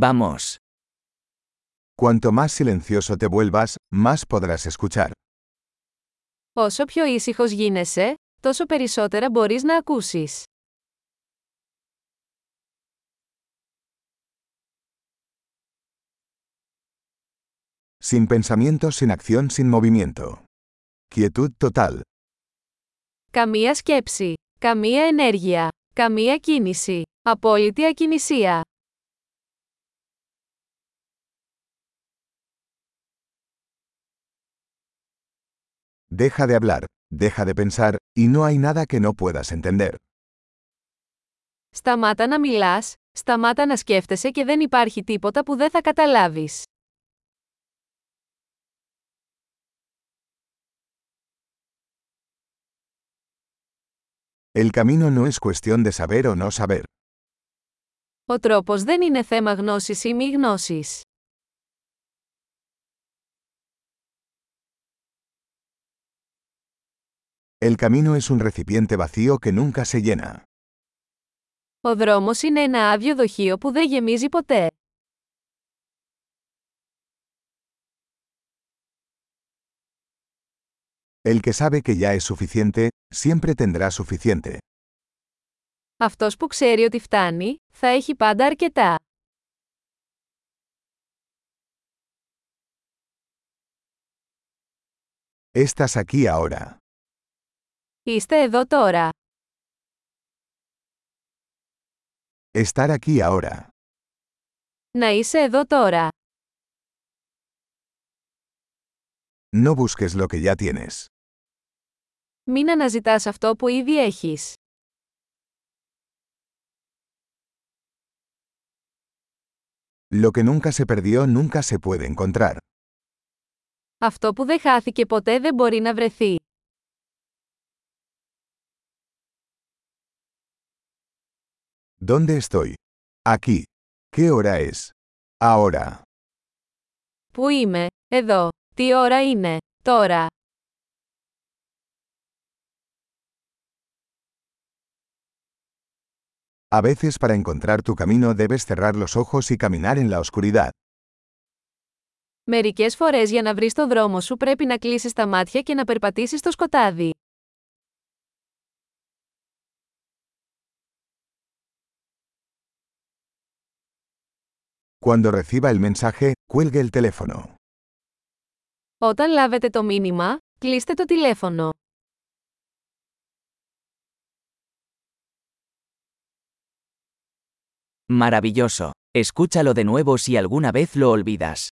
Vamos. Cuanto más silencioso te vuelvas, más podrás escuchar. Όσο πιο ήσυχος γίνεσαι, τόσο περισσότερα μπορείς να ακούσεις. Sin pensamiento, sin acción, sin movimiento. Quietud total. Καμία σκέψη, καμία ενέργεια, καμία κίνηση, απόλυτη ακινησία. Deja de hablar, deja de pensar, y no hay nada que no puedas entender. Σταμάτα να μιλάς, σταμάτα να σκέφτεσαι και δεν υπάρχει τίποτα που δεν θα καταλάβεις. El camino no es cuestión de saber o no saber. Ο τρόπος δεν είναι θέμα γνώσης ή μη γνώσης. El camino es un recipiente vacío que nunca se llena. Ο δρόμος είναι ένα άδειο δοχείο που δεν γεμίζει ποτέ. El que sabe que ya es suficiente, siempre tendrá suficiente. Αυτός που ξέρει ότι φτάνει, θα έχει πάντα αρκετά. Estás aquí ahora. Είστε εδώ τώρα. Estar aquí ahora. Να είσαι εδώ τώρα. No busques lo que ya tienes. Μην αναζητάς αυτό που ήδη έχεις. Lo que nunca se perdió nunca se puede encontrar. Αυτό που δεν χάθηκε ποτέ δεν μπορεί να βρεθεί. ¿Dónde estoy? Aquí. ¿Qué hora es? Ahora. Πού είμαι, εδώ. Τι ώρα είναι, τώρα. A veces para encontrar tu camino debes cerrar los ojos y caminar en la oscuridad. Μερικές φορές για να βρεις το δρόμο σου πρέπει να κλείσεις τα μάτια και να περπατήσεις στο σκοτάδι. Cuando reciba el mensaje, cuelgue el teléfono. Όταν λάβετε το μήνυμα, κλείστε το τηλέφωνο. Maravilloso. Escúchalo de nuevo si alguna vez lo olvidas.